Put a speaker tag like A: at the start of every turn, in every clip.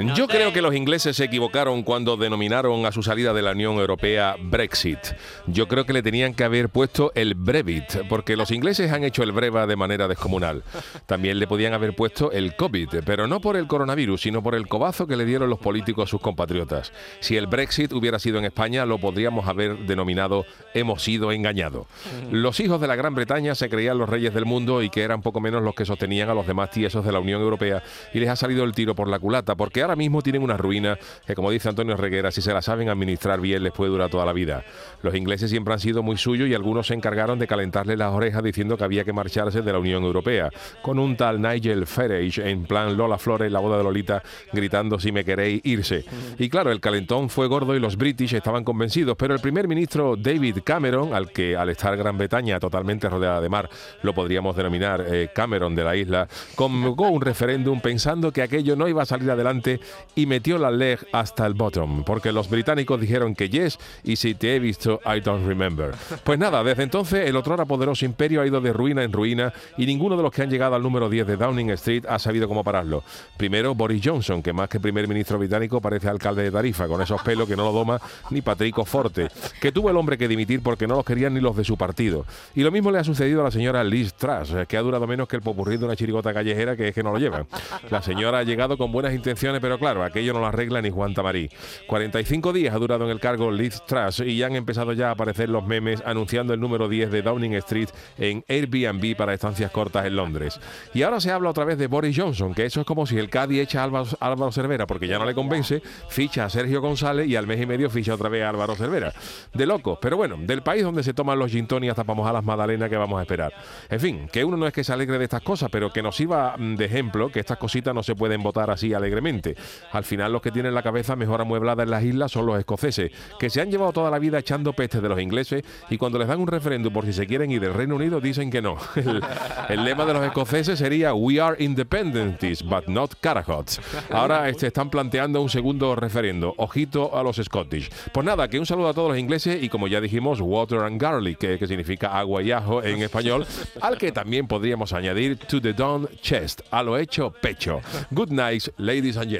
A: Yo creo que los ingleses se equivocaron cuando denominaron a su salida de la Unión Europea Brexit. Yo creo que le tenían que haber puesto el Brevit, porque los ingleses han hecho el breva de manera descomunal. También le podían haber puesto el COVID, pero no por el coronavirus, sino por el cobazo que le dieron los políticos a sus compatriotas. Si el Brexit hubiera sido en España, lo podríamos haber denominado hemos sido engañados. Los hijos de la Gran Bretaña se creían los reyes del mundo y que eran poco menos los que sostenían a los demás tiesos de la Unión Europea y les ha salido el tiro por la culata, porque ahora mismo tienen una ruina que, como dice Antonio Reguera, si se la saben administrar bien, les puede durar toda la vida. Los ingleses siempre han sido muy suyos y algunos se encargaron de calentarle las orejas diciendo que había que marcharse de la Unión Europea, con un tal Nigel Farage en plan Lola Flores, la boda de Lolita, gritando si me queréis irse. Y claro, el calentón fue gordo y los british estaban convencidos, pero el primer ministro David Cameron, al que al estar Gran Bretaña totalmente rodeada de mar, lo podríamos denominar eh, Cameron de la isla, convocó un referéndum pensando que aquello no iba a salir adelante y metió la leg hasta el bottom, porque los británicos dijeron que yes y si te he visto, I don't remember. Pues nada, desde entonces el otrora poderoso imperio ha ido de ruina en ruina y ninguno de los que han llegado al número 10 de Downing Street ha sabido cómo pararlo. Primero Boris Johnson, que más que primer ministro británico parece alcalde de Tarifa, con esos pelos que no lo doma ni Patrico Forte, que tuvo el hombre que dimitir porque no los querían ni los de su partido. Y lo mismo le ha sucedido a la señora Liz Truss, que ha durado menos que el popurrí de una chirigota callejera que es que no lo llevan. La señora ha llegado con buenas intenciones, pero claro, aquello no lo arregla ni Juan Tamarí. 45 días ha durado en el cargo Liz Truss y ya han empezado ya a aparecer los memes anunciando el número 10 de Downing Street en Airbnb para estancias cortas en Londres. Y ahora se habla otra vez de Boris Johnson, que eso es como si el Cádiz echa a Álvaro, Cervera porque ya no le convence, ficha a Sergio González y al mes y medio ficha otra vez a Álvaro Cervera. De locos, pero bueno, del país donde se toman los gin tonic hasta vamos a las magdalenas que vamos a esperar. En fin, que uno no es que se alegre de estas cosas, pero que nos sirva mm, de ejemplo que estas cositas no se pueden votar así alegremente. Al final los que tienen la cabeza mejor amueblada en las islas son los escoceses, que se han llevado toda la vida echando pestes de los ingleses y cuando les dan un referéndum por si se quieren ir del Reino Unido dicen que no. El, lema de los escoceses sería We are independents, but not carahots. Ahora este, están planteando un segundo referendo. Ojito a los Scottish. Pues nada, que un saludo a todos los ingleses y como ya dijimos, water and garlic, que, significa agua y ajo en español, al que también podríamos añadir to the dawn chest, a lo hecho pecho. Good night, ladies and gentlemen.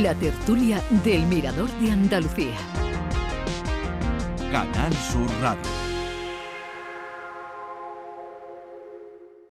B: La tertulia del Mirador de Andalucía.
C: Canal Sur Radio.